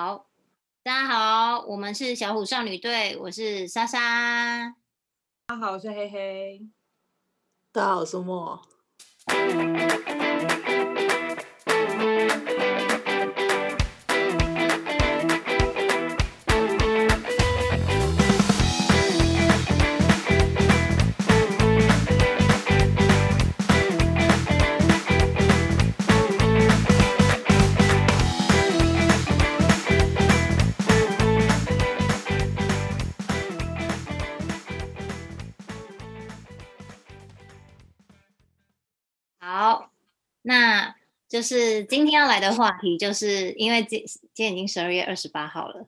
好，大家好，我们是小虎少女队，我是莎莎。大家好，我是黑黑。大家好，我是莫。就是今天要来的话题，就是因为今今天已经十二月二十八号了，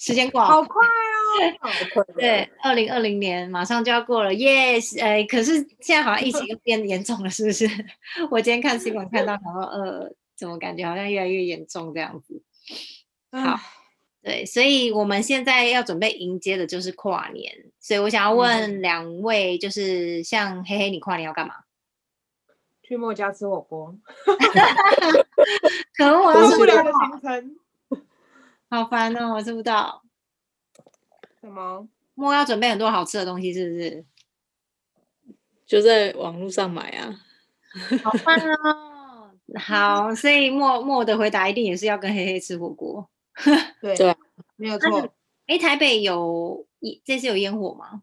时间过好快哦！对，二零二零年马上就要过了，yes，呃，可是现在好像疫情又变严重了，是不是？我今天看新闻看到，然后呃，怎么感觉好像越来越严重这样子？好，对，所以我们现在要准备迎接的就是跨年，所以我想要问两位，就是像黑黑，你跨年要干嘛？去莫家吃火锅，可恶，我吃不了的行程，好烦哦，我吃不到。什么？莫要准备很多好吃的东西，是不是？就在网络上买啊。好棒哦！好，所以莫莫的回答一定也是要跟黑黑吃火锅。对对，没有错。哎，台北有这次有烟火吗？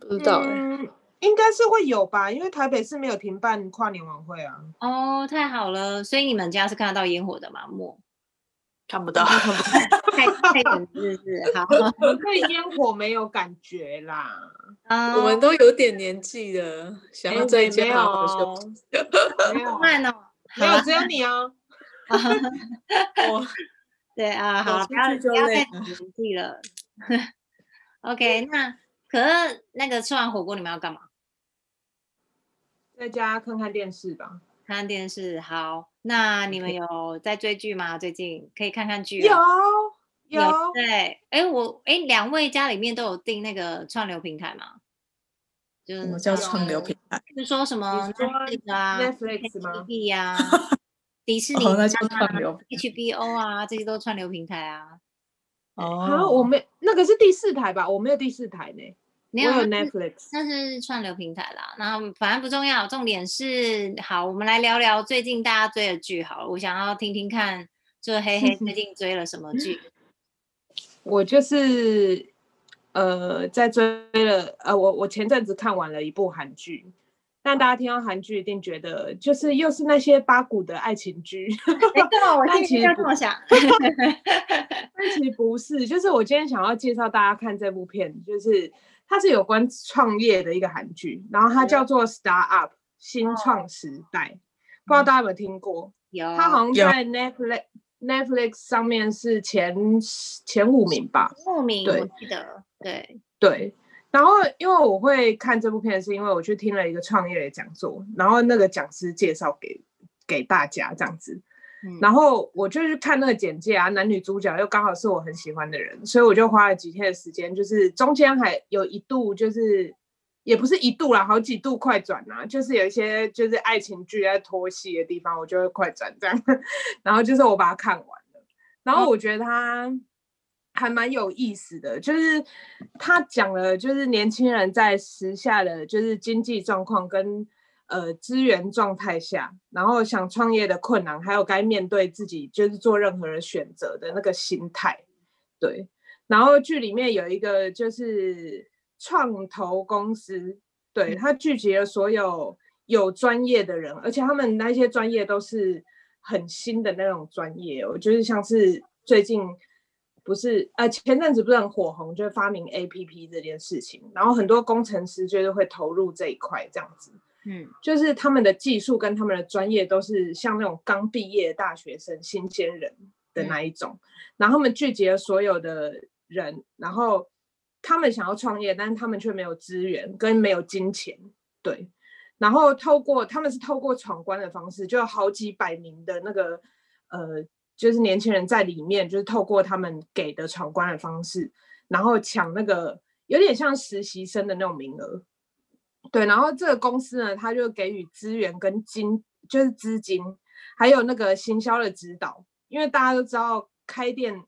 不知道哎、欸。应该是会有吧，因为台北是没有停办跨年晚会啊。哦，太好了，所以你们家是看得到烟火的吗？莫看不到，太太远是不是？好，我对烟火没有感觉啦。我们都有点年纪了，想要在家好好休息。没有，慢哦，没有，只有你 哦。我，对啊，好，不要不要再年纪了。OK，那。可是那个吃完火锅你们要干嘛？在家看看电视吧。看看电视，好。那你们有在追剧吗？最近可以看看剧。有有，有。对，哎，我哎，两位家里面都有订那个串流平台吗？就是什么叫 串流平台？就是说什么 Netflix 啊，Netflix 吗？TV 啊，迪士尼啊，HBO 啊，这些都是串流平台啊。哦，我没那个是第四台吧？我没有第四台呢。我有 Netflix，那是串流平台啦。然后反正不重要，重点是好，我们来聊聊最近大家追的剧好了。我想要听听看，就黑黑最近追了什么剧？我就是呃，在追了呃，我我前阵子看完了一部韩剧。但大家听到韩剧一定觉得，就是又是那些八股的爱情剧。没错，我 其实这么想。但其实不是，就是我今天想要介绍大家看这部片，就是它是有关创业的一个韩剧，然后它叫做《Start Up》新创时代，哦、不知道大家有没有听过？有。它好像在 Netflix Netflix 上面是前前五名吧？五名，对，我记得，对对。然后，因为我会看这部片，是因为我去听了一个创业的讲座，然后那个讲师介绍给给大家这样子，嗯、然后我就是看那个简介啊，男女主角又刚好是我很喜欢的人，所以我就花了几天的时间，就是中间还有一度就是也不是一度啦，好几度快转啊，就是有一些就是爱情剧在拖戏的地方，我就会快转这样，然后就是我把它看完了，然后我觉得他。哦还蛮有意思的，就是他讲了，就是年轻人在时下的就是经济状况跟呃资源状态下，然后想创业的困难，还有该面对自己就是做任何人选择的那个心态。对，然后剧里面有一个就是创投公司，对，他聚集了所有有专业的人，而且他们那些专业都是很新的那种专业，我觉得像是最近。不是，呃，前阵子不是很火红，就是发明 APP 这件事情，然后很多工程师就是会投入这一块，这样子，嗯，就是他们的技术跟他们的专业都是像那种刚毕业的大学生、新鲜人的那一种，嗯、然后他们聚集了所有的人，然后他们想要创业，但是他们却没有资源跟没有金钱，对，然后透过他们是透过闯关的方式，就有好几百名的那个，呃。就是年轻人在里面，就是透过他们给的闯关的方式，然后抢那个有点像实习生的那种名额。对，然后这个公司呢，他就给予资源跟金，就是资金，还有那个行销的指导。因为大家都知道，开店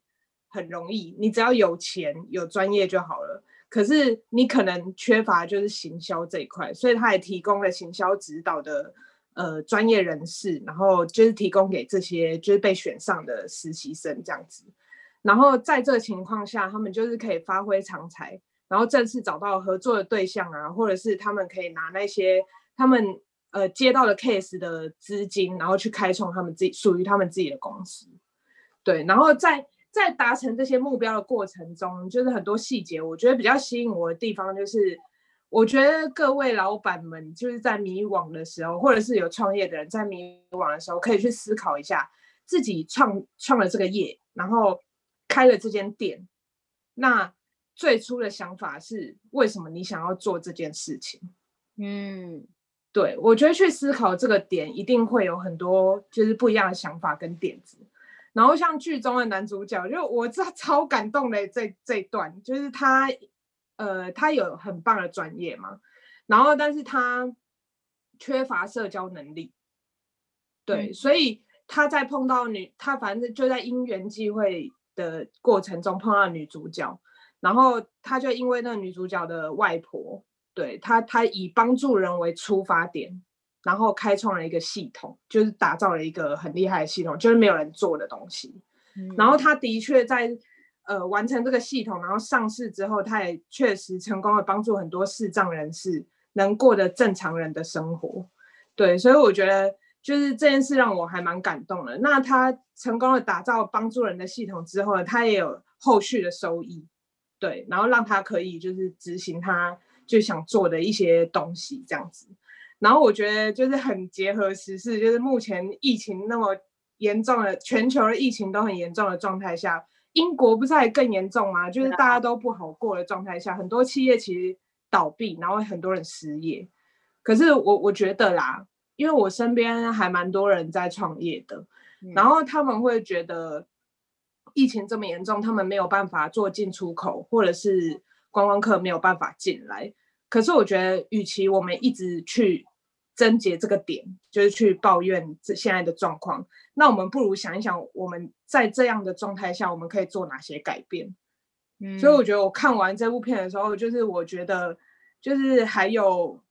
很容易，你只要有钱有专业就好了。可是你可能缺乏就是行销这一块，所以他也提供了行销指导的呃专业人士，然后就是提供给这些就是被选上的实习生这样子。然后在这情况下，他们就是可以发挥长才，然后正式找到合作的对象啊，或者是他们可以拿那些他们呃接到的 case 的资金，然后去开创他们自己属于他们自己的公司。对，然后在在达成这些目标的过程中，就是很多细节，我觉得比较吸引我的地方，就是我觉得各位老板们就是在迷惘的时候，或者是有创业的人在迷惘的时候，可以去思考一下自己创创了这个业，然后。开了这间店，那最初的想法是为什么你想要做这件事情？嗯，对，我觉得去思考这个点，一定会有很多就是不一样的想法跟点子。然后像剧中的男主角，就我这超感动的这这一段，就是他呃，他有很棒的专业嘛，然后但是他缺乏社交能力，对，嗯，所以他在碰到女，他反正就在因缘际会。的过程中碰到女主角，然后他就因为那个女主角的外婆，对他，他以帮助人为出发点，然后开创了一个系统，就是打造了一个很厉害的系统，就是没有人做的东西。嗯、然后他的确在呃完成这个系统，然后上市之后，他也确实成功的帮助很多视障人士能过得正常人的生活。对，所以我觉得。就是这件事让我还蛮感动的。那他成功的打造帮助人的系统之后呢，他也有后续的收益，对，然后让他可以就是执行他就想做的一些东西这样子。然后我觉得就是很结合时事，就是目前疫情那么严重的，全球的疫情都很严重的状态下，英国不是还更严重吗？就是大家都不好过的状态下，很多企业其实倒闭，然后很多人失业。可是我我觉得啦。因为我身边还蛮多人在创业的，嗯，然后他们会觉得疫情这么严重，他们没有办法做进出口，或者是观光客没有办法进来。可是我觉得，与其我们一直去症结这个点，就是去抱怨这现在的状况，那我们不如想一想，我们在这样的状态下，我们可以做哪些改变？嗯，所以我觉得我看完这部片的时候，就是我觉得就是还有。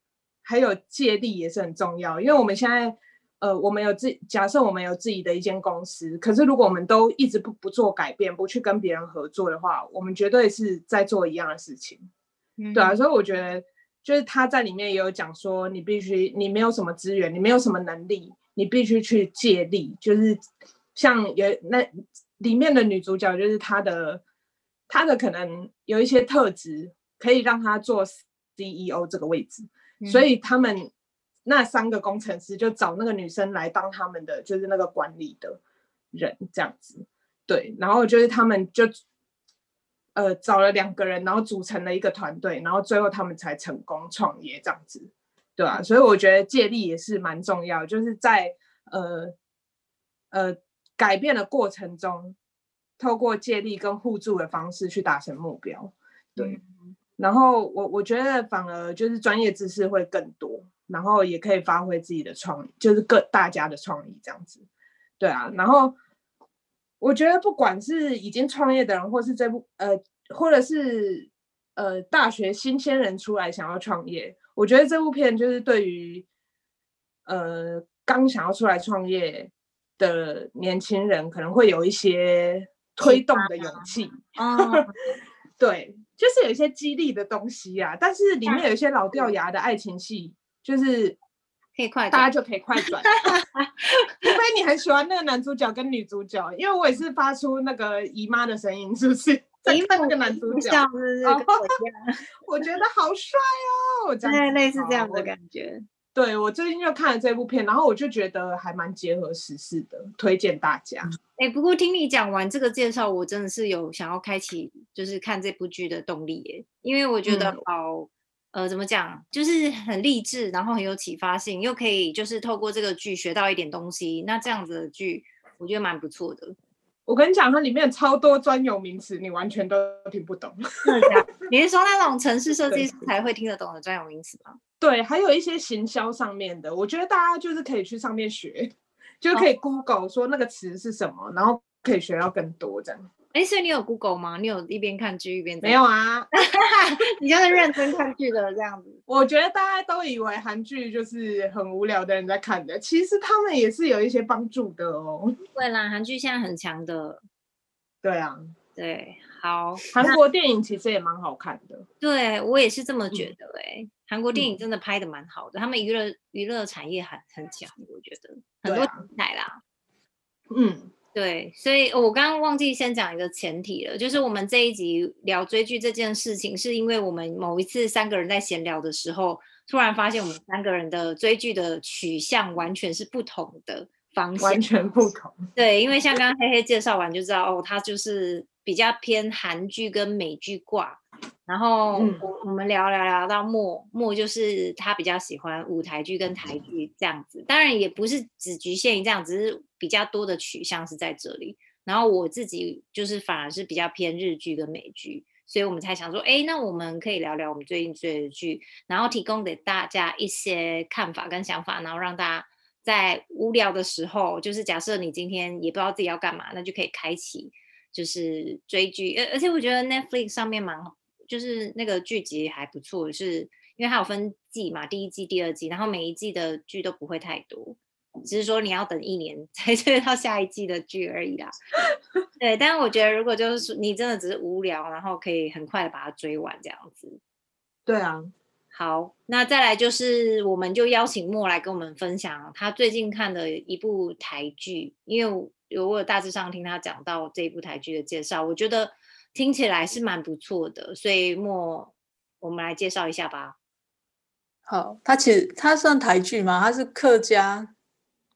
还有借力也是很重要，因为我们现在，呃，我们有自假设我们有自己的一间公司，可是如果我们都一直不不做改变，不去跟别人合作的话，我们绝对是在做一样的事情，嗯、对啊，所以我觉得就是他在里面也有讲说，你必须你没有什么资源，你没有什么能力，你必须去借力，就是像有那里面的女主角，就是她的她的可能有一些特质可以让她做 CEO 这个位置。所以他们那三个工程师就找那个女生来当他们的，就是那个管理的人这样子，对。然后就是他们就呃找了两个人，然后组成了一个团队，然后最后他们才成功创业这样子，对啊？所以我觉得借力也是蛮重要，就是在呃呃改变的过程中，透过借力跟互助的方式去达成目标，对。然后我我觉得反而就是专业知识会更多，然后也可以发挥自己的创意，就是各大家的创意这样子，对啊。然后我觉得不管是已经创业的人，或是这部呃，或者是呃大学新鲜人出来想要创业，我觉得这部片就是对于呃刚想要出来创业的年轻人，可能会有一些推动的勇气。嗯，对。就是有一些激励的东西啊，但是里面有一些老掉牙的爱情戏，就是可以快，大家就可以快转。除非你很喜欢那个男主角跟女主角，因为我也是发出那个姨妈的声音，是不是？在看那个男主角，是不是？我觉得好帅哦，对，类似这样的感觉。对，我最近就看了这部片，然后我就觉得还蛮结合时事的，推荐大家。哎、欸，不过听你讲完这个介绍，我真的是有想要开启就是看这部剧的动力耶，因为我觉得好、嗯，呃，怎么讲，就是很励志，然后很有启发性，又可以就是透过这个剧学到一点东西，那这样子的剧，我觉得蛮不错的。我跟你讲，它里面超多专有名词，你完全都听不懂。你是说那种城市设计师才会听得懂的专有名词吗？对，还有一些行销上面的，我觉得大家就是可以去上面学，就可以 Google 说那个词是什么，然后可以学到更多这样。哎，所以你有 Google 吗？你有一边看剧一边没有啊？你就是认真看剧的这样子。我觉得大家都以为韩剧就是很无聊的人在看的，其实他们也是有一些帮助的哦。对啦，韩剧现在很强的。对啊，对，好，韩国电影其实也蛮好看的。对，我也是这么觉得哎、嗯，韩国电影真的拍的蛮好的，嗯、他们娱乐娱乐产业很很强，我觉得很多题材啦。嗯。对，所以我刚刚忘记先讲一个前提了，就是我们这一集聊追剧这件事情，是因为我们某一次三个人在闲聊的时候，突然发现我们三个人的追剧的取向完全是不同的方向，完全不同。对，因为像刚刚黑黑介绍完就知道，哦，他就是比较偏韩剧跟美剧挂。然后我我们聊聊聊到莫莫，就是他比较喜欢舞台剧跟台剧这样子，当然也不是只局限于这样，只是比较多的取向是在这里。然后我自己就是反而是比较偏日剧跟美剧，所以我们才想说，哎，那我们可以聊聊我们最近追的剧，然后提供给大家一些看法跟想法，然后让大家在无聊的时候，就是假设你今天也不知道自己要干嘛，那就可以开启就是追剧，而而且我觉得 Netflix 上面蛮好。就是那个剧集还不错，是因为它有分季嘛，第一季、第二季，然后每一季的剧都不会太多，只是说你要等一年才追到下一季的剧而已啦。对，但是我觉得如果就是你真的只是无聊，然后可以很快的把它追完这样子。对啊，好，那再来就是我们就邀请莫来跟我们分享他最近看的一部台剧，因为有我有大致上听他讲到这一部台剧的介绍，我觉得。听起来是蛮不错的，所以莫，我们来介绍一下吧。好，它其实它算台剧吗？它是客家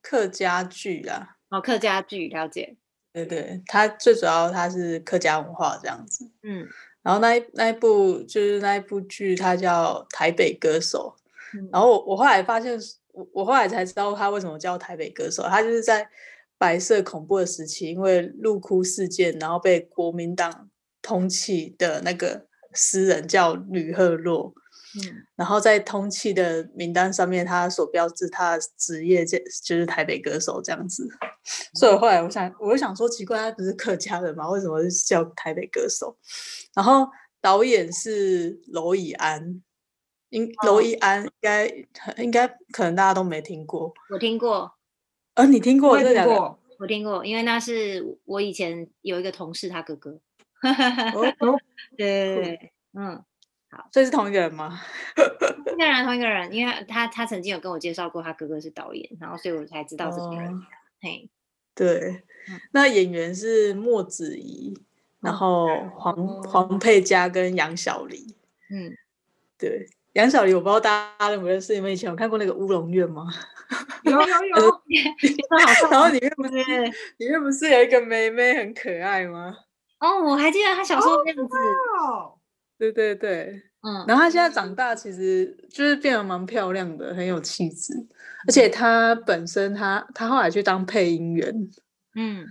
客家剧啊。哦，客家剧，了解。对对，它最主要它是客家文化这样子。嗯，然后那一那一部就是那一部剧，它叫《台北歌手》。嗯。然后我我后来发现，我我后来才知道他为什么叫台北歌手，他就是在白色恐怖的时期，因为陆哭事件，然后被国民党。通气的那个诗人叫吕赫洛，嗯，然后在通气的名单上面，他所标志他的职业就就是台北歌手这样子，嗯、所以后来我想，我就想说奇怪，他不是客家人吗？为什么是叫台北歌手？然后导演是娄以安，应娄以安应该应该可能大家都没听过，我听过，呃，你听过？这两个我听过，因为那是我以前有一个同事，他哥哥。哦哦，对，嗯，好，所以是同一个人吗？同一个人，同一个人，因为他他曾经有跟我介绍过，他哥哥是导演，然后所以我才知道这个人。哦、嘿，对，那演员是莫子仪，然后黄、哦、黄佩嘉跟杨小黎。嗯，对，杨小黎我不知道大家认不认识，你们以前有看过那个乌龙院吗？有有有，然后里面不是里面不是有一个妹妹很可爱吗？哦，我还记得他小时候的样子。哦，对对对，嗯，然后他现在长大，其实就是变得蛮漂亮的，很有气质。而且他本身他他后来去当配音员，嗯，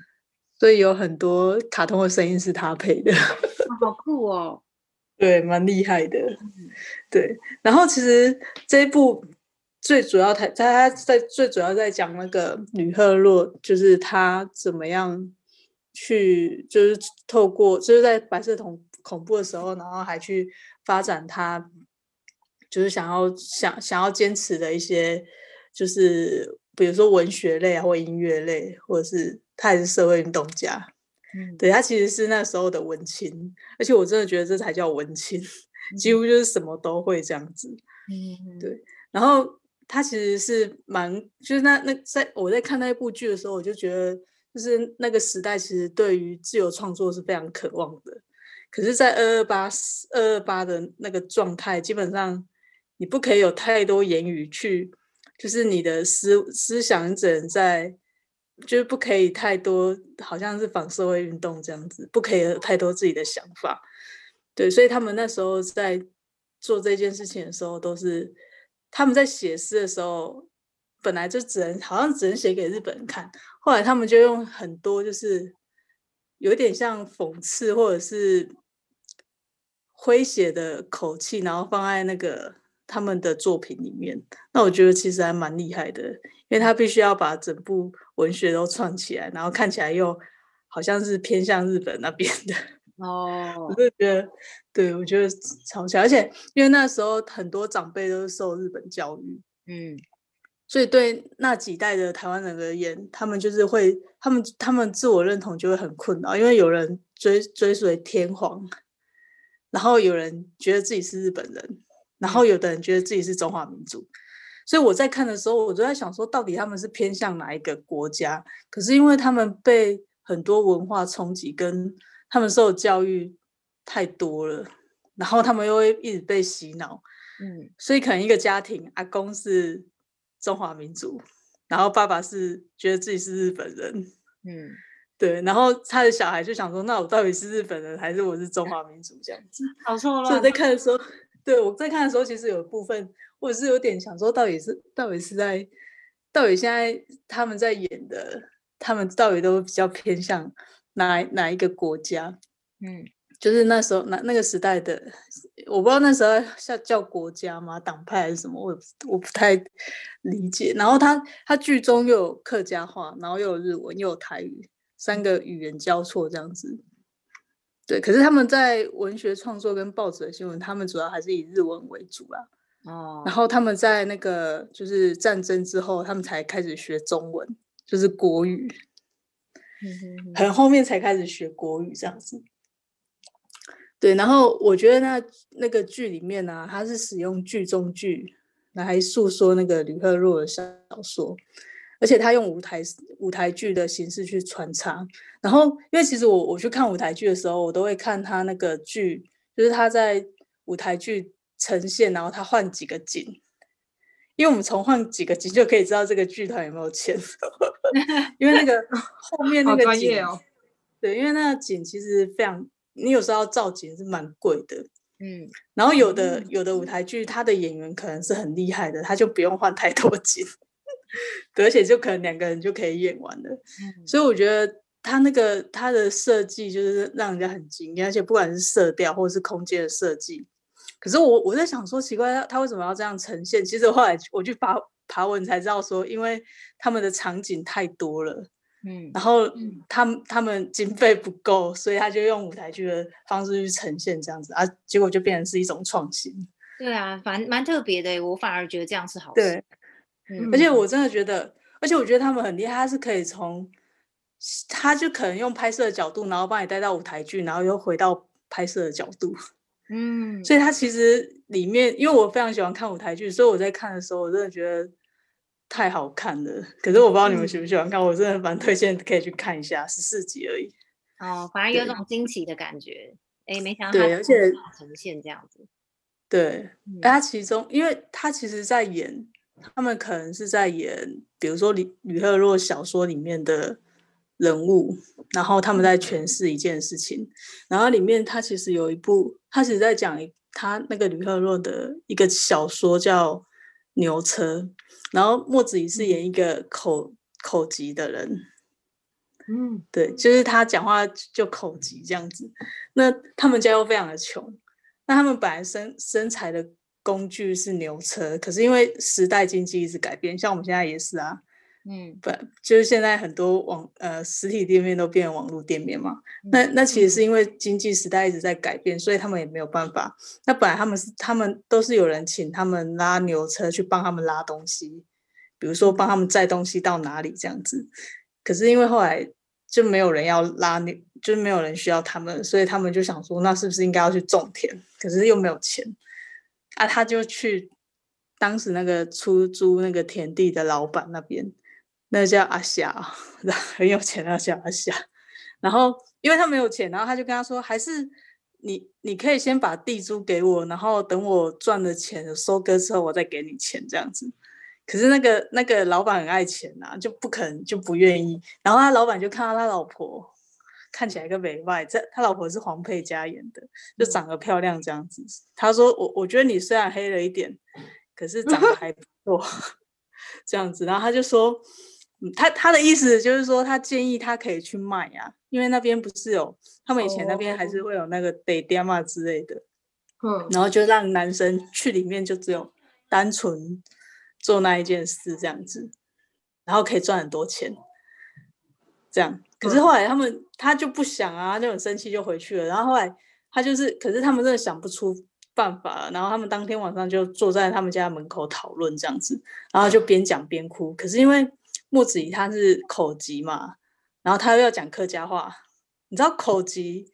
所以有很多卡通的声音是他配的，好酷哦。对，蛮厉害的。对，然后其实这一部最主要他他在最主要在讲那个吕赫洛，就是他怎么样。去就是透过就是在白色恐恐怖的时候，然后还去发展他就是想要想想要坚持的一些，就是比如说文学类啊，或音乐类，或者是他也是社会运动家，嗯，对，他其实是那时候的文青，而且我真的觉得这才叫文青，几乎就是什么都会这样子，嗯，对，然后他其实是蛮就是那那在我在看那一部剧的时候，我就觉得。就是那个时代，其实对于自由创作是非常渴望的。可是，在二二八二二八的那个状态，基本上你不可以有太多言语去，就是你的思思想只能在，就是不可以太多，好像是反社会运动这样子，不可以有太多自己的想法。对，所以他们那时候在做这件事情的时候，都是他们在写诗的时候。本来就只能好像只能写给日本人看，后来他们就用很多就是有点像讽刺或者是诙谐的口气，然后放在那个他们的作品里面。那我觉得其实还蛮厉害的，因为他必须要把整部文学都串起来，然后看起来又好像是偏向日本那边的。哦，我就觉得，对我觉得超强，而且因为那时候很多长辈都是受日本教育，嗯，所以对那几代的台湾人而言，他们就是会，他们他们自我认同就会很困扰，因为有人追追随天皇，然后有人觉得自己是日本人，然后有的人觉得自己是中华民族，所以我在看的时候，我就在想说，到底他们是偏向哪一个国家？可是因为他们被很多文化冲击跟他们受教育太多了，然后他们又会一直被洗脑，嗯，所以可能一个家庭，阿公是中华民族，然后爸爸是觉得自己是日本人，嗯，对，然后他的小孩就想说，那我到底是日本人还是我是中华民族这样子？好错了。所以 我在看的时候，对我在看的时候，其实有一部分我是有点想说，到底是到底是在，到底现在他们在演的，他们到底都比较偏向。哪哪一个国家？嗯，就是那时候那那个时代的，我不知道那时候叫叫国家吗？党派还是什么？我我不太理解。然后他他剧中又有客家话，然后又有日文，又有台语，三个语言交错这样子。对，可是他们在文学创作跟报纸的新闻，他们主要还是以日文为主啦。哦，然后他们在那个就是战争之后，他们才开始学中文，就是国语。很后面才开始学国语这样子，对。然后我觉得那那个剧里面呢、啊，它是使用剧中剧来诉说那个吕赫若的小说，而且他用舞台舞台剧的形式去穿插。然后，因为其实我我去看舞台剧的时候，我都会看他那个剧，就是他在舞台剧呈现，然后他换几个景。因为我们从换几个景就可以知道这个剧团有没有钱，因为那个后面那个景，哦、对，因为那个景其实非常，你有时候要造景是蛮贵的，嗯，然后有的有的舞台剧，他的演员可能是很厉害的，他就不用换太多景，而且就可能两个人就可以演完了，嗯、所以我觉得他那个他的设计就是让人家很惊艳，而且不管是色调或者是空间的设计。可是我我在想说，奇怪，他他为什么要这样呈现？其实后来我去爬爬文才知道说，因为他们的场景太多了，嗯，然后他们他们经费不够，所以他就用舞台剧的方式去呈现这样子啊，结果就变成是一种创新。对啊，蛮蛮特别的，我反而觉得这样是好事。对，嗯，而且我真的觉得，而且我觉得他们很厉害，他是可以从，他就可能用拍摄的角度，然后帮你带到舞台剧，然后又回到拍摄的角度。嗯，所以他其实里面，因为我非常喜欢看舞台剧，所以我在看的时候，我真的觉得太好看了。可是我不知道你们喜不喜欢看，嗯、我真的蛮推荐可以去看一下，十四集而已。哦，反而有种惊奇的感觉。哎，没想到对，而且呈现这样子。对，他、嗯、其中，因为他其实在演，他们可能是在演，比如说吕吕赫若小说里面的。人物，然后他们在诠释一件事情，然后里面他其实有一部，他其实在讲他那个吕赫若的一个小说叫《牛车》，然后莫子仪是演一个口口疾的人，嗯，对，就是他讲话就口疾这样子。那他们家又非常的穷，那他们本来生生财的工具是牛车，可是因为时代经济一直改变，像我们现在也是啊。嗯，不，就是现在很多网呃实体店面都变成网络店面嘛。嗯、那那其实是因为经济时代一直在改变，所以他们也没有办法。那本来他们是他们都是有人请他们拉牛车去帮他们拉东西，比如说帮他们载东西到哪里这样子。可是因为后来就没有人要拉牛，就是没有人需要他们，所以他们就想说，那是不是应该要去种田？可是又没有钱啊，他就去当时那个出租那个田地的老板那边。那叫阿霞，很有钱，那叫阿霞。然后因为他没有钱，然后他就跟他说：“还是你，你可以先把地租给我，然后等我赚了钱收割之后，我再给你钱这样子。”可是那个那个老板很爱钱呐、啊，就不肯就不愿意。然后他老板就看到他老婆看起来一个美外，这他老婆是黄佩嘉演的，就长得漂亮这样子。他说：“我我觉得你虽然黑了一点，可是长得还不错，这样子。”然后他就说。他他的意思就是说，他建议他可以去卖呀、啊，因为那边不是有他们以前那边还是会有那个得爹嘛之类的，嗯，然后就让男生去里面，就只有单纯做那一件事这样子，然后可以赚很多钱，这样。可是后来他们他就不想啊，就很生气就回去了。然后后来他就是，可是他们真的想不出办法，然后他们当天晚上就坐在他们家门口讨论这样子，然后就边讲边哭。可是因为莫子怡他是口疾嘛，然后他又要讲客家话，你知道口疾，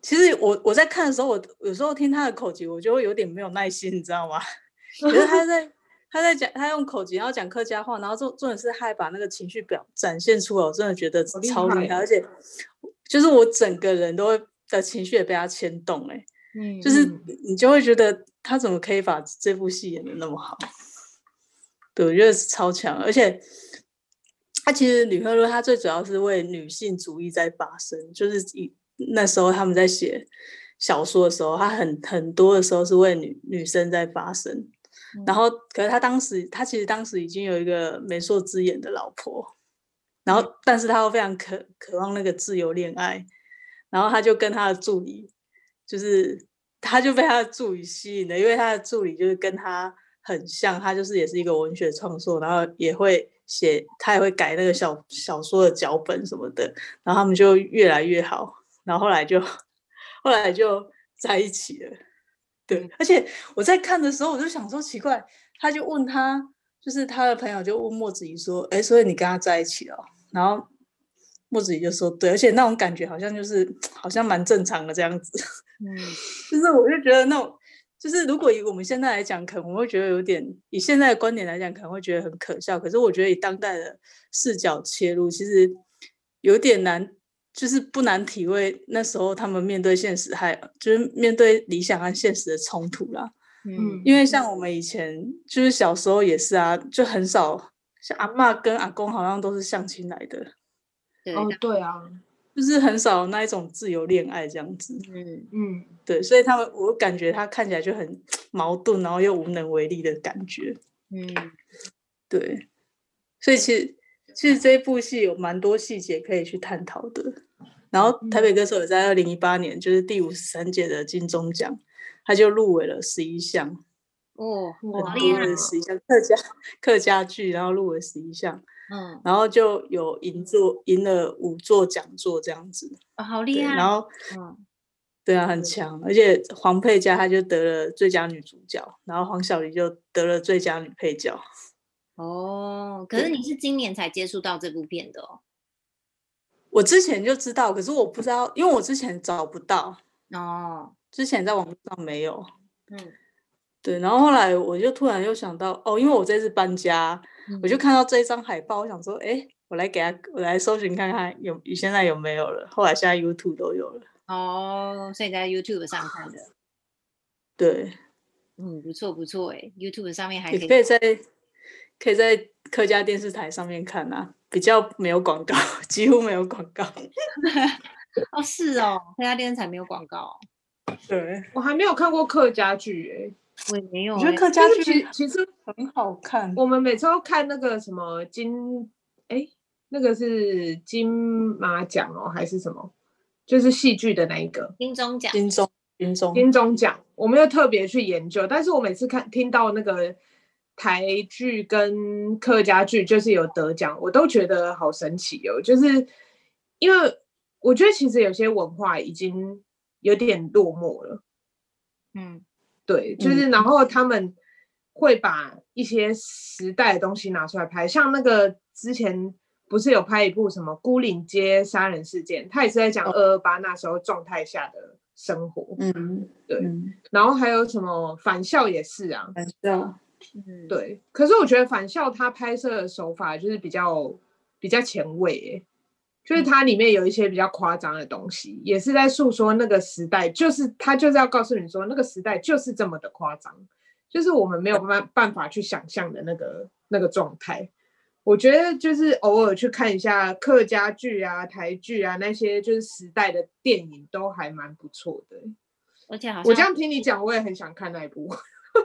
其实我我在看的时候，我有时候听他的口疾，我就会有点没有耐心，你知道吗？可是他在。他在讲，他用口疾，然后讲客家话，然后重重点是还把那个情绪表展现出来，我真的觉得超厉害，厉害，而且就是我整个人都会的情绪也被他牵动，哎，嗯，就是你就会觉得他怎么可以把这部戏演的那么好？对，我觉得是超强，而且他其实吕赫若他最主要是为女性主义在发声，就是以那时候他们在写小说的时候，他很很多的时候是为女女生在发声。然后，可是他当时，他其实当时已经有一个媒妁之言的老婆，然后，但是他又非常渴渴望那个自由恋爱，然后他就跟他的助理，就是他就被他的助理吸引了，因为他的助理就是跟他很像，他就是也是一个文学创作，然后也会写，他也会改那个小小说的脚本什么的，然后他们就越来越好，然后后来就后来就在一起了。对，而且我在看的时候，我就想说奇怪，他就问他，就是他的朋友就问莫子怡说：“哎，所以你跟他在一起了？”然后莫子怡就说：“对，而且那种感觉好像就是 好像蛮正常的这样子。”嗯，就是我就觉得那种，就是如果以我们现在来讲，可能我会觉得有点，以现在的观点来讲，可能会觉得很可笑。可是我觉得以当代的视角切入，其实有点难。就是不难体会那时候他们面对现实，还就是面对理想和现实的冲突啦。嗯，因为像我们以前就是小时候也是啊，就很少像阿妈跟阿公好像都是相亲来的。对哦，对啊，就是很少那一种自由恋爱这样子。嗯嗯，对，所以他们我感觉他看起来就很矛盾，然后又无能为力的感觉。嗯，对，所以其实。其实这一部戏有蛮多细节可以去探讨的，然后台北歌手也在二零一八年，就是第五十三届的金钟奖，他就入围了十一项，哦，很多的十一项客家客家剧，然后入围十一项，嗯，然后就有赢座赢了五座讲座这样子，哦，好厉害，然后，嗯，对啊，很强，而且黄佩嘉她就得了最佳女主角，然后黄晓玲就得了最佳女配角。哦，可是你是今年才接触到这部片的哦？我之前就知道，可是我不知道，因为我之前找不到哦，之前在网络上没有。嗯，对，然后后来我就突然又想到，哦，因为我这次搬家，嗯、我就看到这一张海报，我想说，哎，我来给他，我来搜寻看看有现在有没有了。后来现在 YouTube 都有了。哦，所以在 YouTube 上看的。对，嗯，不错不错，哎，YouTube 上面还可以，可以在。可以在客家电视台上面看啊，比较没有广告，几乎没有广告。哦，是哦，客家电视台没有广告。对，我还没有看过客家剧诶，我也没有。我觉得客家剧其实很好看。我们每次都看那个什么金，哎，那个是金马奖哦，还是什么？就是戏剧的那一个金钟奖。金钟，金钟，金钟奖，我没有特别去研究，但是我每次看听到那个。台剧跟客家剧就是有得奖，我都觉得好神奇哦。就是因为我觉得其实有些文化已经有点落寞了。嗯，对，就是然后他们会把一些时代的东西拿出来拍，像那个之前不是有拍一部什么《孤岭街杀人事件》，他也是在讲二二八那时候状态下的生活。嗯，对。然后还有什么《返校》也是啊，返校。嗯，对。可是我觉得返校他拍摄的手法就是比较比较前卫，就是它里面有一些比较夸张的东西，也是在诉说那个时代，就是它就是要告诉你说那个时代就是这么的夸张，就是我们没有办办法去想象的那个那个状态。我觉得就是偶尔去看一下客家剧啊、台剧啊那些就是时代的电影都还蛮不错的。而且好像我这样听你讲，我也很想看那一部。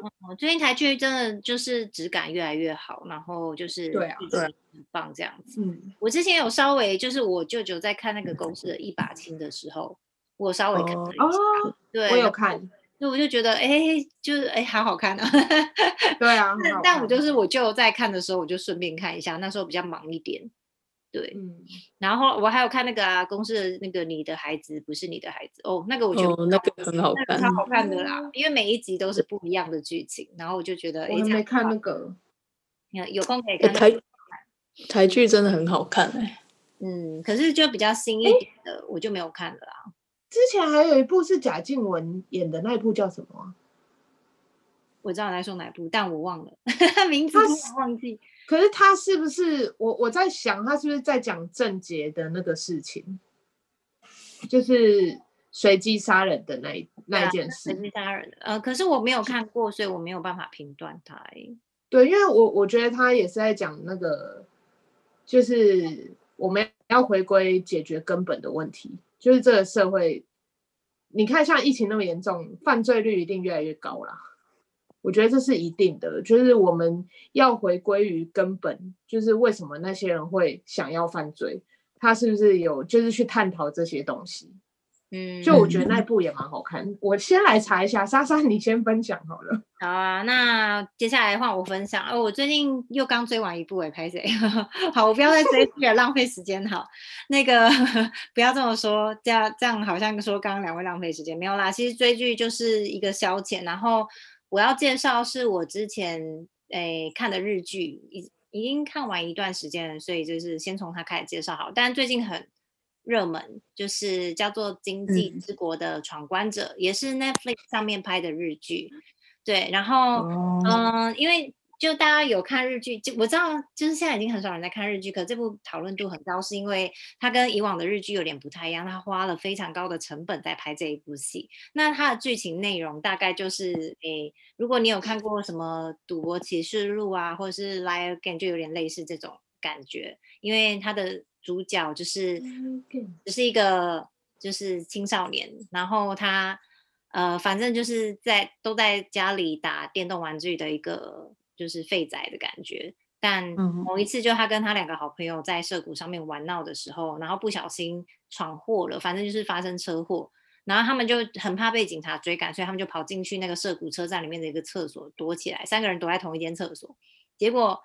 嗯，最近台剧真的就是质感越来越好，然后就是对啊，对，很棒这样子。嗯，我之前有稍微就是我舅舅在看那个公司的一把青的时候，我稍微看了一下，哦，对，我有看，那我就觉得哎，就是哎，好好看啊。对啊，但但我就是我舅在看的时候，我就顺便看一下，那时候比较忙一点。对，嗯，然后我还有看那个啊，公司的那个你的孩子不是你的孩子哦，那个我觉得、哦、那个很好看，超好看的啦，因为每一集都是不一样的剧情，然后我就觉得，我没看那个，有空可以看，台台剧真的很好看哎、欸，嗯，可是就比较新一点的，我就没有看了啦。之前还有一部是贾静雯演的那一部叫什么？我知道你在说哪部，但我忘了 名字，忘记。可是他是不是我我在想，他是不是在讲郑杰的那个事情，就是随机杀人的那一那一件事？随机杀人的，呃，可是我没有看过，所以我没有办法评断他。对，因为我我觉得他也是在讲那个，就是我们要回归解决根本的问题，就是这个社会，你看像疫情那么严重，犯罪率一定越来越高啦。我觉得这是一定的，就是我们要回归于根本，就是为什么那些人会想要犯罪，他是不是有就是去探讨这些东西？嗯，就我觉得那部也蛮好看。我先来查一下，莎莎你先分享好了。好啊，那接下来换我分享。哦，我最近又刚追完一部诶，拍谁？好，我不要再追剧了，浪费时间。好，那个 不要这么说，这样这样好像说刚刚两位浪费时间，没有啦。其实追剧就是一个消遣，然后。我要介绍是我之前诶、欸、看的日剧，已已经看完一段时间了，所以就是先从它开始介绍好。但最近很热门，就是叫做《经济之国的闯关者》，嗯，也是 Netflix 上面拍的日剧。对，然后嗯、呃，因为。就大家有看日剧，就我知道，就是现在已经很少人在看日剧，可这部讨论度很高，是因为它跟以往的日剧有点不太一样，它花了非常高的成本在拍这一部戏。那它的剧情内容大概就是，诶、欸，如果你有看过什么《赌博启示录》啊，或者是《Liar Game》，就有点类似这种感觉，因为它的主角就是只是一个就是青少年，然后他呃，反正就是在都在家里打电动玩具的一个。就是废宅的感觉，但某一次就他跟他两个好朋友在涩谷上面玩闹的时候，然后不小心闯祸了，反正就是发生车祸，然后他们就很怕被警察追赶，所以他们就跑进去那个涩谷车站里面的一个厕所躲起来，三个人躲在同一间厕所，结果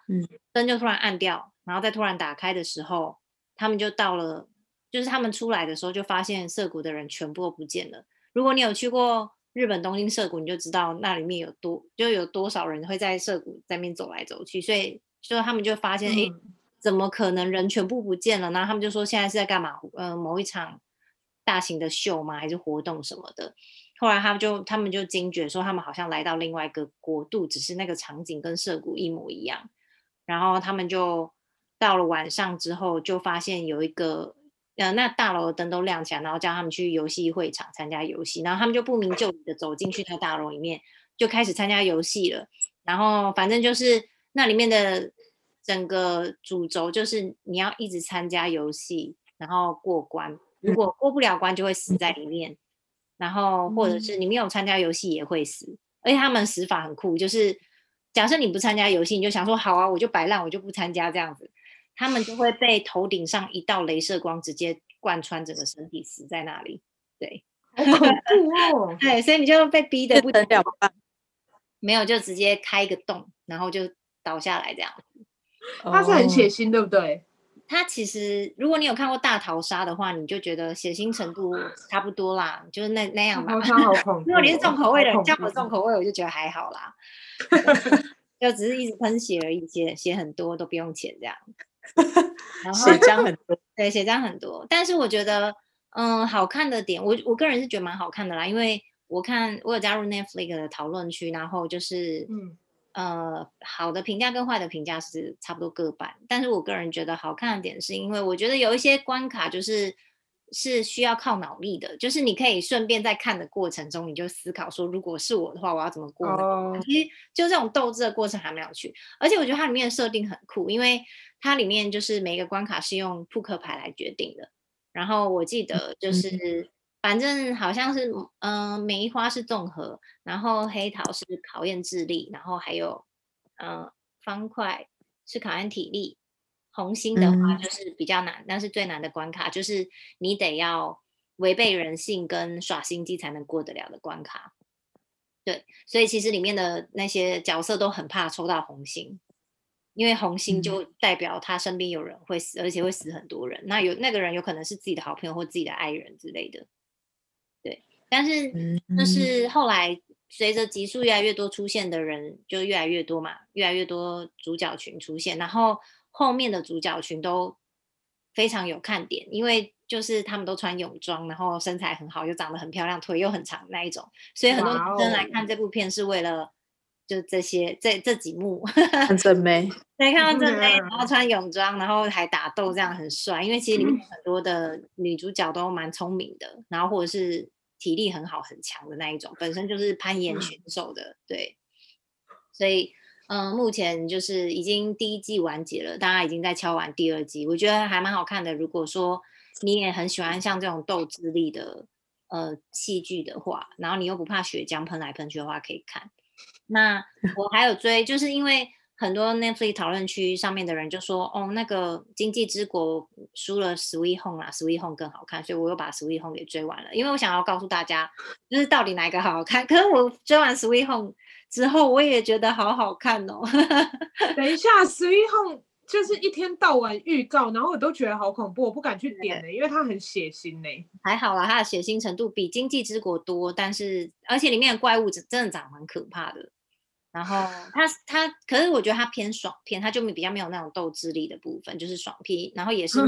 灯就突然暗掉，然后再突然打开的时候，他们就到了，就是他们出来的时候就发现涩谷的人全部都不见了。如果你有去过。日本东京涩谷，你就知道那里面有多就有多少人会在涩谷在那边走来走去，所以所以他们就发现，哎、嗯，怎么可能人全部不见了呢？他们就说现在是在干嘛？呃，某一场大型的秀吗？还是活动什么的？后来他们就他们就惊觉说，他们好像来到另外一个国度，只是那个场景跟涩谷一模一样。然后他们就到了晚上之后，就发现有一个。呃，那大楼的灯都亮起来，然后叫他们去游戏会场参加游戏，然后他们就不明就里的走进去那大楼里面，就开始参加游戏了。然后反正就是那里面的整个主轴就是你要一直参加游戏，然后过关，如果过不了关就会死在里面，然后或者是你没有参加游戏也会死，而且他们死法很酷，就是假设你不参加游戏，你就想说好啊，我就摆烂，我就不参加这样子。他们就会被头顶上一道镭射光直接贯穿整个身体，死在那里。对，好恐怖哦！对，所以你就被逼得不得了吧？没有，就直接开一个洞，然后就倒下来这样。他是很血腥，对不对？他其实，如果你有看过大逃杀的话，你就觉得血腥程度差不多啦，就是那那样吧。好恐怖！如果你是重口味的人，像我重口味，我就觉得还好啦，就只是一直喷血而已，血血很多都不用钱这样。然后血浆很多，对，血浆很多。但是我觉得，嗯，好看的点，我我个人是觉得蛮好看的啦。因为我看我有加入 Netflix 的讨论区，然后就是，嗯，呃，好的评价跟坏的评价是差不多各半。但是我个人觉得好看的点，是因为我觉得有一些关卡就是。是需要靠脑力的，就是你可以顺便在看的过程中，你就思考说，如果是我的话，我要怎么过。其实就这种斗志的过程还蛮有趣，而且我觉得它里面的设定很酷，因为它里面就是每个关卡是用扑克牌来决定的。然后我记得就是，反正好像是，嗯、呃，梅花是综合，然后黑桃是考验智力，然后还有，嗯、呃，方块是考验体力。红心的话就是比较难，嗯，但是最难的关卡就是你得要违背人性跟耍心机才能过得了的关卡。对，所以其实里面的那些角色都很怕抽到红心，因为红心就代表他身边有人会死，而且会死很多人。那有那个人有可能是自己的好朋友或自己的爱人之类的。对，但是就是后来随着集数越来越多出现的人就越来越多嘛，越来越多主角群出现，然后后面的主角群都非常有看点，因为就是他们都穿泳装，然后身材很好，又长得很漂亮，腿又很长那一种，所以很多人来看这部片是为了。就这些，这这几幕很正妹，对，看到正妹，然后穿泳装，然后还打斗，这样很帅。因为其实里面很多的女主角都蛮聪明的，然后或者是体力很好、很强的那一种，本身就是攀岩选手的，对。所以，嗯、呃，目前就是已经第一季完结了，大家已经在敲完第二季，我觉得还蛮好看的。如果说你也很喜欢像这种斗智力的呃戏剧的话，然后你又不怕血浆喷来喷去的话，可以看。那 我还有追，就是因为很多 Netflix 讨论区上面的人就说，哦，那个《经济之国》输了《Sweet Home》啦，《Sweet Home》更好看，所以我又把《Sweet Home》给追完了。因为我想要告诉大家，就是到底哪一个好好看。可是我追完《Sweet Home》之后，我也觉得好好看哦。等一下，《Sweet Home》就是一天到晚预告，然后我都觉得好恐怖，我不敢去点呢，因为它很血腥呢。还好啦，它的血腥程度比《经济之国》多，但是而且里面的怪物真的长蛮可怕的。然后 它它，可是我觉得它偏爽片，它就比较没有那种斗智力的部分，就是爽片，然后也 是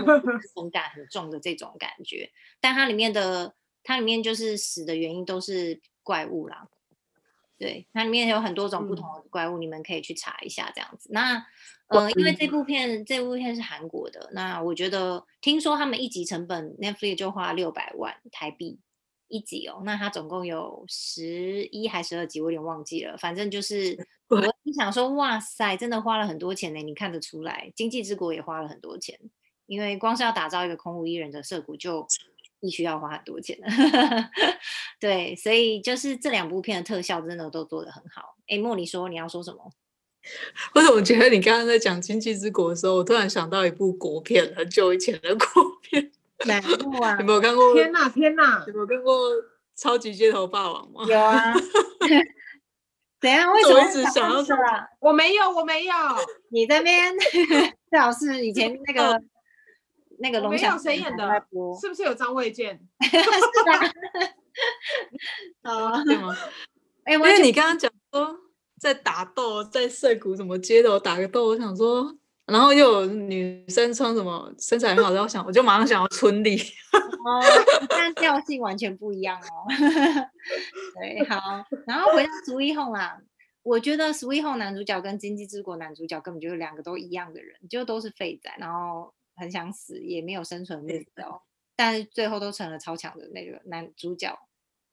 风感很重的这种感觉。但它里面的，它里面就是死的原因都是怪物啦。对，它里面有很多种不同的怪物，嗯、你们可以去查一下这样子。那呃，因为这部片这部片是韩国的，那我觉得听说他们一集成本 Netflix 就花六百万台币。一集哦，那它总共有十一还十二集，我有点忘记了。反正就是，我你想说，哇塞，真的花了很多钱呢。你看得出来，《经济之国》也花了很多钱，因为光是要打造一个空无一人的社谷，就必须要花很多钱的。对，所以就是这两部片的特效真的都做得很好。哎，莫，你说你要说什么？我怎么觉得你刚刚在讲《经济之国》的时候，我突然想到一部国片，很久以前的国片。哪部啊？有没有看过？天哪，天哪！有没有看过《超级街头霸王》吗？有啊。怎样？为什么一直想要说？我没有，我没有。你这边最好是以前那个那个龙翔谁演的？是不是有张卫健？是的。哦，对吗？哎，因为你刚刚讲说在打斗，在涩谷什么街头打个斗，我想说。然后又有女生穿什么身材很好，然后想我就马上想要春丽哦，但调性完全不一样哦。对，好，然后回到 Sweet Home 啦，我觉得 Sweet Home 男主角跟经济之国男主角根本就是两个都一样的人，就都是废仔，然后很想死，也没有生存目标，但是最后都成了超强的那个男主角。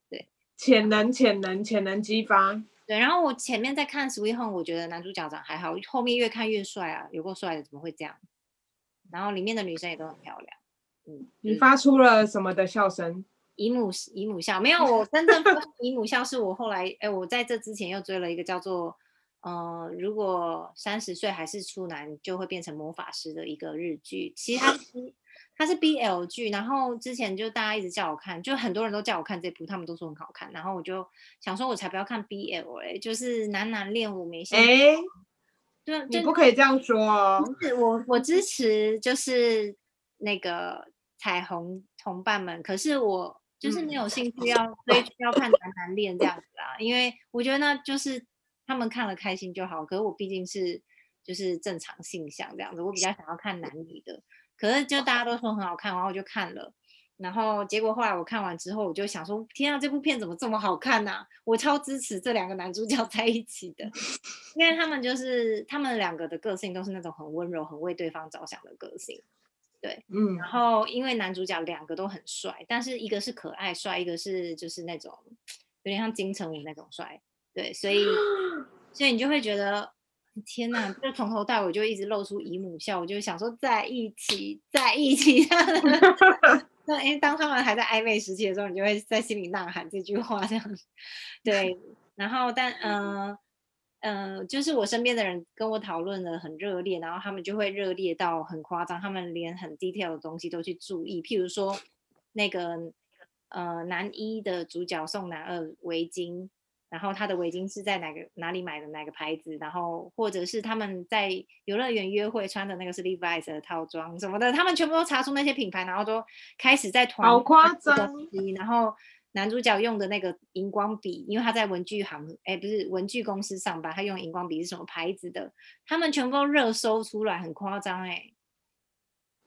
对，潜能，潜能，潜能激发。对，然后我前面在看《Sweet Home》，我觉得男主角长还好，后面越看越帅啊，有够帅的，怎么会这样？然后里面的女生也都很漂亮。嗯，你发出了什么的笑声？姨母姨母笑，没有，我真正姨母笑是我后来，哎，我在这之前又追了一个叫做，呃，如果三十岁还是处男，就会变成魔法师的一个日剧，其实它是。它是 BL 剧，然后之前就大家一直叫我看，就很多人都叫我看这部，他们都说很好看，然后我就想说，我才不要看 BL 哎、欸，就是男男恋我没兴趣。哎，对，你不可以这样说哦。是我我支持就是那个彩虹同伴们，可是我就是没有兴趣要追、嗯、要看男男恋这样子啊，因为我觉得那就是他们看了开心就好，可是我毕竟是就是正常性向这样子，我比较想要看男女的。可是就大家都说很好看，然后我就看了，然后结果后来我看完之后，我就想说，天啊，这部片怎么这么好看呢？啊？我超支持这两个男主角 在一起的，因为他们就是他们两个的个性都是那种很温柔、很为对方着想的个性，对，嗯。然后因为男主角两个都很帅，但是一个是可爱帅，一个是就是那种 有点像金城武那种帅，对，所以 所以你就会觉得。天呐，就从头到尾就一直露出姨母笑，我就想说在一起，在一起。那因为当他们还在暧昧时期的时候，你就会在心里呐喊这句话，这样。对，然后但嗯嗯、呃呃，就是我身边的人跟我讨论的很热烈，然后他们就会热烈到很夸张，他们连很 detail 的东西都去注意，譬如说那个呃男一的主角送男二围巾。然后他的围巾是在哪个哪里买的哪个牌子，然后或者是他们在游乐园约会穿的那个是 Levi's 的套装什么的，他们全部都查出那些品牌，然后都开始在团。好夸张。然后男主角用的那个荧光笔，因为他在文具行，哎，不是文具公司上班，他用荧光笔是什么牌子的？他们全部都热搜出来，很夸张哎。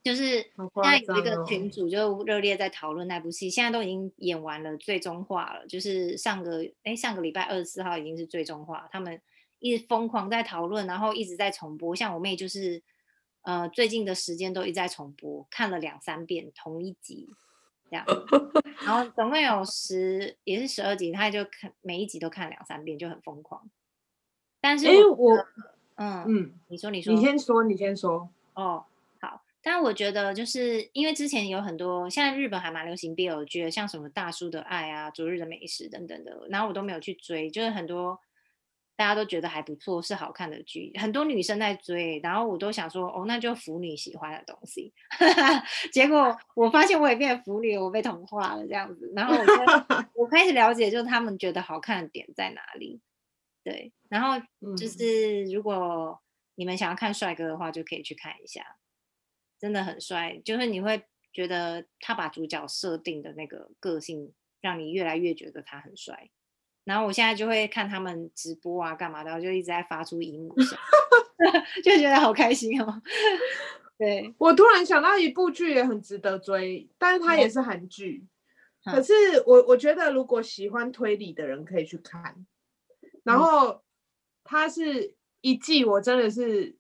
就是现在有一个群主就热烈在讨论那部戏，现在都已经演完了，最终话了。就是上个哎上个礼拜二十四号已经是最终话，他们一直疯狂在讨论，然后一直在重播。像我妹就是呃最近的时间都一直在重播，看了两三遍同一集这样，然后总共有十也是十二集，她就看每一集都看两三遍，就很疯狂。但是我，我嗯嗯，你说你说，你先说你先说哦。但我觉得，就是因为之前有很多，现在日本还蛮流行 BL 剧，像什么《大叔的爱》啊，《昨日的美食》等等的，然后我都没有去追，就是很多大家都觉得还不错，是好看的剧，很多女生在追，然后我都想说，哦，那就腐女喜欢的东西。结果我发现我也变腐女，我被同化了这样子，然后我 我开始了解，就是他们觉得好看的点在哪里。对，然后就是如果你们想要看帅哥的话，就可以去看一下。真的很帅，就是你会觉得他把主角设定的那个个性，让你越来越觉得他很帅。然后我现在就会看他们直播啊，干嘛的，就一直在发出姨母声，就觉得好开心哦。对，我突然想到一部剧也很值得追，但是它也是韩剧。嗯、可是我我觉得如果喜欢推理的人可以去看。然后它是一季，我真的是。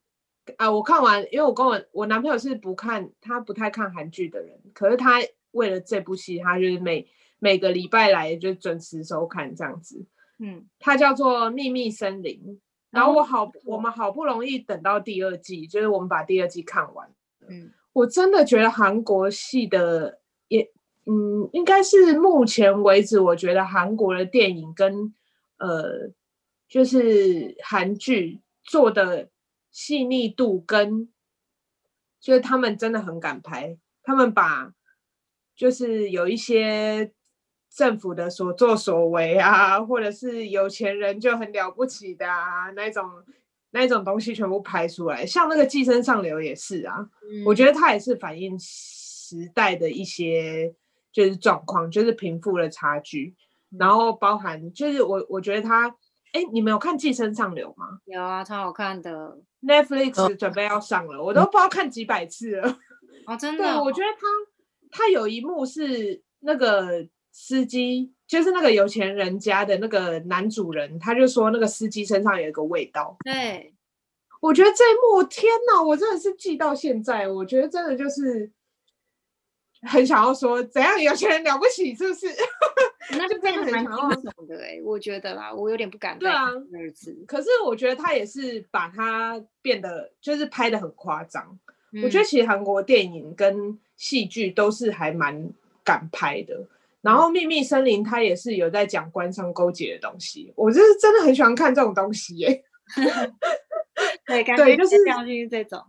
啊，我看完，因为我跟我我男朋友是不看，他不太看韩剧的人，可是他为了这部戏，他就是每每个礼拜来就准时收看这样子。嗯，他叫做《秘密森林》，然后我好，哦、我们好不容易等到第二季，就是我们把第二季看完。嗯，我真的觉得韩国戏的也，嗯，应该是目前为止，我觉得韩国的电影跟呃，就是韩剧做的。细腻度跟，就是他们真的很敢拍，他们把就是有一些政府的所作所为啊，或者是有钱人就很了不起的啊，那种那种东西全部拍出来。像那个《寄生上流》也是啊，嗯，我觉得它也是反映时代的一些就是状况，就是贫富的差距，然后包含就是我我觉得他，哎，你们有看《寄生上流》吗？有啊，超好看的。Netflix 准备要上了，哦，我都不知道看几百次了。哦，真的，哦。对，我觉得他他有一幕是那个司机，就是那个有钱人家的那个男主人，他就说那个司机身上有一个味道。对，我觉得这一幕，天哪，我真的是记到现在。我觉得真的就是很想要说，怎样有钱人了不起，是不是？那就变得蛮惊悚的哎，我觉得啦，我有点不敢。对啊，次。可是我觉得他也是把它变得，就是拍的很夸张。嗯。我觉得其实韩国电影跟戏剧都是还蛮敢拍的。然后《秘密森林》它也是有在讲官商勾结的东西，我就是真的很喜欢看这种东西耶。对，对，就是这种。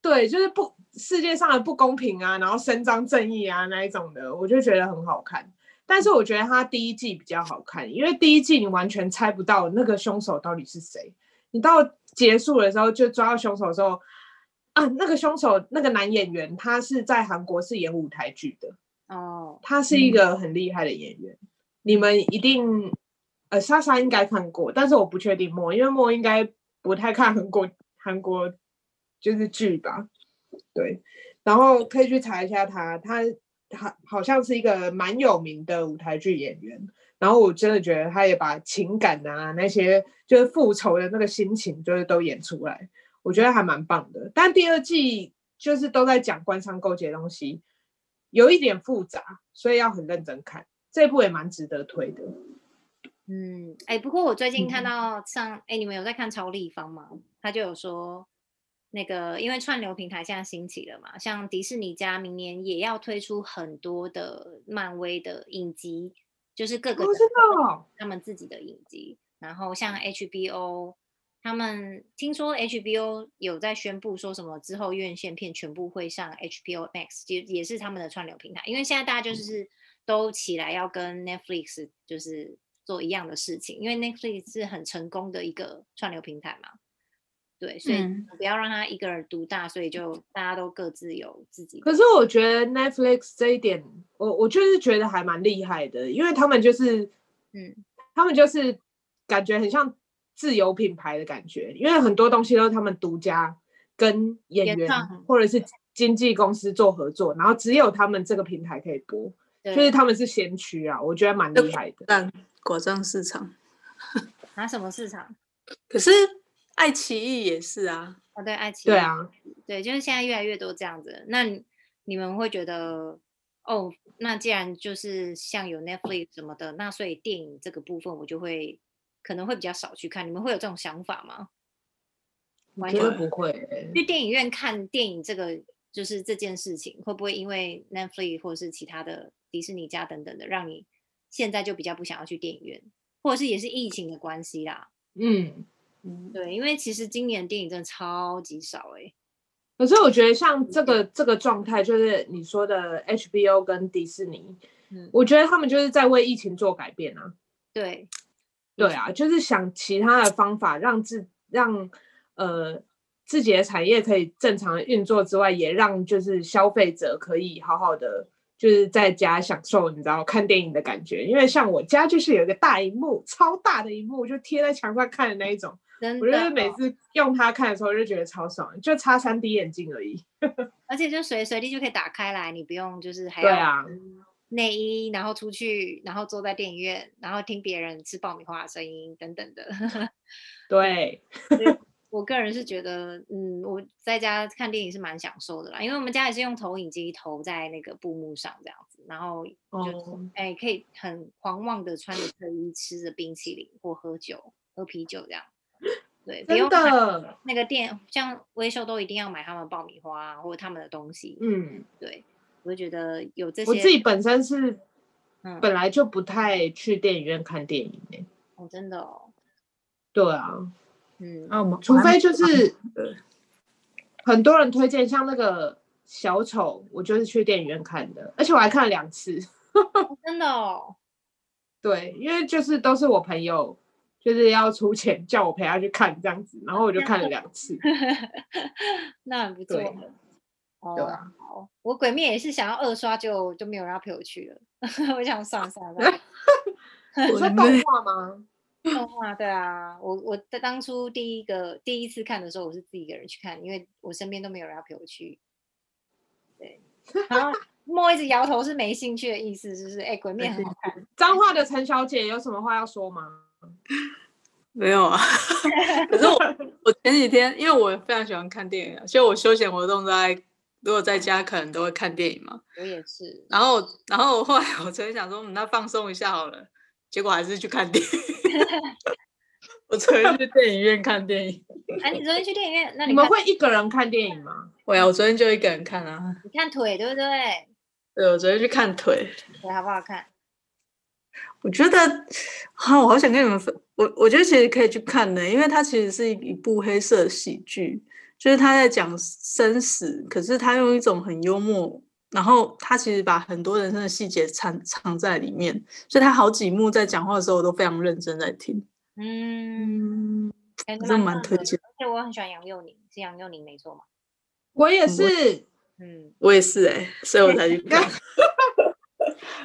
对，就是不世界上的不公平啊，然后伸张正义啊那一种的，我就觉得很好看。但是我觉得他第一季比较好看，因为第一季你完全猜不到那个凶手到底是谁，你到结束的时候就抓到凶手的时候，啊，那个凶手那个男演员他是在韩国是演舞台剧的哦，他是一个很厉害的演员，嗯、你们一定呃莎莎应该看过，但是我不确定莫，因为莫应该不太看韩国韩国就是剧吧，对，然后可以去查一下他他。他好像是一个蛮有名的舞台剧演员，然后我真的觉得他也把情感啊那些就是复仇的那个心情，就是都演出来，我觉得还蛮棒的。但第二季就是都在讲官商勾结的东西，有一点复杂，所以要很认真看。这部也蛮值得推的。嗯，哎，不过我最近看到像哎、嗯，你们有在看超立方吗？他就有说。那个，因为串流平台现在兴起了嘛，像迪士尼家明年也要推出很多的漫威的影集，就是各个知道他们自己的影集。然后像 HBO，他们听说 HBO 有在宣布说什么之后院线片全部会上 HBO Max，也也是他们的串流平台。因为现在大家就是都起来要跟 Netflix 就是做一样的事情，因为 Netflix 是很成功的一个串流平台嘛。对，所以不要让他一个人独大，所以就大家都各自有自己。可是我觉得 Netflix 这一点，我我就是觉得还蛮厉害的，因为他们就是，嗯，他们就是感觉很像自由品牌的感觉，因为很多东西都是他们独家跟演员或者是经纪公司做合作，然后只有他们这个平台可以播，就是他们是先驱啊，我觉得蛮厉害的。但果酱市场拿 什么市场？可是。爱奇艺也是啊，哦对，爱奇艺对啊，对，就是现在越来越多这样子。那你，你们会觉得，哦，那既然就是像有 Netflix 什么的，那所以电影这个部分我就会可能会比较少去看。你们会有这种想法吗？完全不会。去电影院看电影这个就是这件事情，会不会因为 Netflix 或者是其他的迪士尼家等等的，让你现在就比较不想要去电影院，或者是也是疫情的关系啦？嗯。嗯，对，因为其实今年电影真的超级少哎。可是我觉得像这个这个状态，就是你说的 HBO 跟迪士尼，嗯，我觉得他们就是在为疫情做改变啊。对，对啊，就是想其他的方法让自让呃自己的产业可以正常的运作之外，也让就是消费者可以好好的。就是在家享受，你知道看电影的感觉，因为像我家就是有一个大荧幕，超大的荧幕，就贴在墙上看的那一种。真的，我就是每次用它看的时候，就觉得超爽，就差三 D 眼镜而已。而且就随随地就可以打开来，你不用就是还要内衣，然后出去，然后坐在电影院，然后听别人吃爆米花的声音等等的。对。我个人是觉得，嗯，我在家看电影是蛮享受的啦，因为我们家也是用投影机投在那个布幕上这样子，然后就哎、oh. 欸、可以很狂妄的穿着特衣吃着冰淇淋或喝酒喝啤酒这样，对，真的那个店像微秀都一定要买他们爆米花或者他们的东西，嗯，对，我就觉得有这些，我自己本身是本来就不太去电影院看电影的、欸，哦，真的哦，对啊。嗯，除非就是很多人推荐，像那个小丑，我就是去电影院看的，而且我还看了两次。真的哦？对，因为就是都是我朋友，就是要出钱叫我陪他去看这样子，然后我就看了两次。那很不错。对，哦、对啊。好，我鬼灭也是想要二刷就，就就没有人要陪我去了。我想算了算了。你说动画吗？动画对啊，我我在当初第一个第一次看的时候，我是自己一个人去看，因为我身边都没有人要陪我去。对，然后莫一直摇头是没兴趣的意思，是不是？哎、欸，鬼面很好看。脏话的陈小姐有什么话要说吗？没有啊。可是我 我前几天，因为我非常喜欢看电影，所以我休闲活动在如果在家可能都会看电影嘛。我也是。然后然后后来我昨天想说，嗯，那放松一下好了。结果还是去看电影。我昨天去电影院看电影。哎、啊，你昨天去电影院？那你，你们会一个人看电影吗？会啊，我昨天就一个人看啊。你看腿对不对？对，我昨天去看腿。腿好不好看？我觉得，啊，我好想跟你们分。我我觉得其实可以去看的，因为它其实是一部黑色喜剧，就是他在讲生死，可是他用一种很幽默。然后他其实把很多人生的细节藏藏在里面，所以他好几幕在讲话的时候我都非常认真在听。嗯，真的蛮推荐。而且我很喜欢杨佑宁，是杨佑宁没错吗？我也是，嗯，我也是哎、欸，所以我才去看。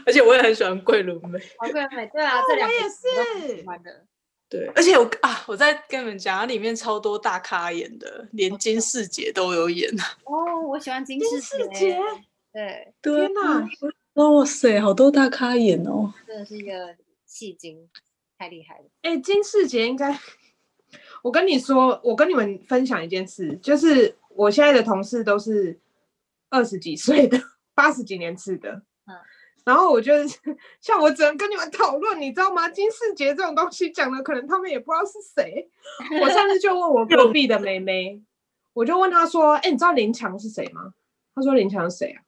而且我也很喜欢桂纶镁。桂纶镁，对啊，这两个我也是喜欢的。对，而且我啊，我在跟你们讲，它里面超多大咖演的，连金世杰都有演。哦，我喜欢金世杰。对，天哪！哇塞，好多大咖演哦，真的是一个戏精，太厉害了。哎、欸，金世杰应该，我跟你说，我跟你们分享一件事，就是我现在的同事都是二十几岁的，八十几年次的，嗯，然后我就是 像我只能跟你们讨论，你知道吗？金世杰这种东西讲的，可能他们也不知道是谁。我上次就问我 隔壁的妹妹，我就问她说：“哎、欸，你知道林强是谁吗？”她说：“林强是谁啊？”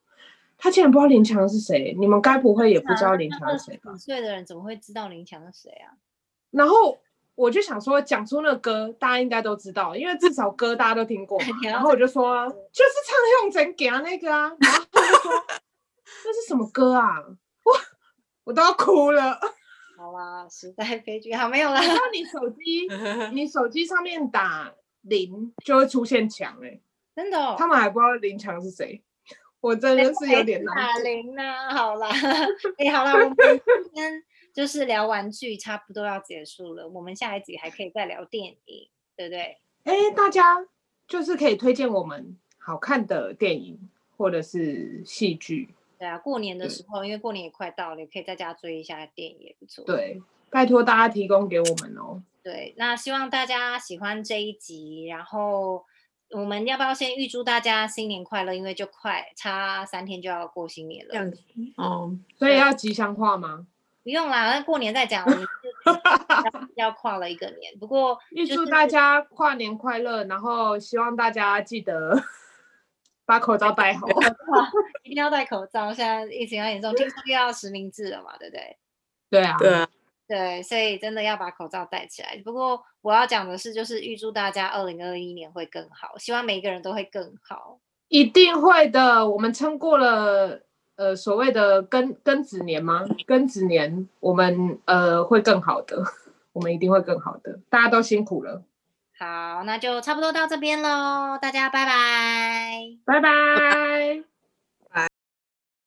她竟然不知道林强是谁？你们该不会也不知道林强是谁吧？五岁的人怎么会知道林强是谁啊？然后我就想说，讲出那个歌，大家应该都知道，因为至少歌大家都听过。然后我就说，就是唱《用真给》那个啊。然后他就说，那是什么歌啊？我我都要哭了。好啦，时代悲剧，好没有啦。然后你手机，你手机上面打零就会出现墙哎、欸，真的、哦。他们还不知道林强是谁，我真的是有点难。打零呢？好啦，哎、欸，好啦，我们今天就是聊玩具，差不多要结束了。我们下一集还可以再聊电影，对不对？哎、欸，大家就是可以推荐我们好看的电影或者是戏剧。对啊，过年的时候，因为过年也快到了，也可以在家追一下电影，也不错。对，拜托大家提供给我们哦。对，那希望大家喜欢这一集，然后我们要不要先预祝大家新年快乐？因为就快差三天就要过新年了。这样子哦，所以要吉祥话吗？不用啦，那过年再讲。我们 要跨了一个年，不过预祝大家跨年快乐，然后希望大家记得。把口罩戴好，一定要戴口罩。现在疫情很严重，听说又要实名制了嘛，对不对？对啊，对啊，对，所以真的要把口罩戴起来。不过我要讲的是，就是预祝大家二零二一年会更好，希望每一个人都会更好，一定会的。我们撑过了呃所谓的庚庚子年吗？庚子年，我们呃会更好的，我们一定会更好的。大家都辛苦了。好，那就差不多到这边喽，大家拜拜，拜拜。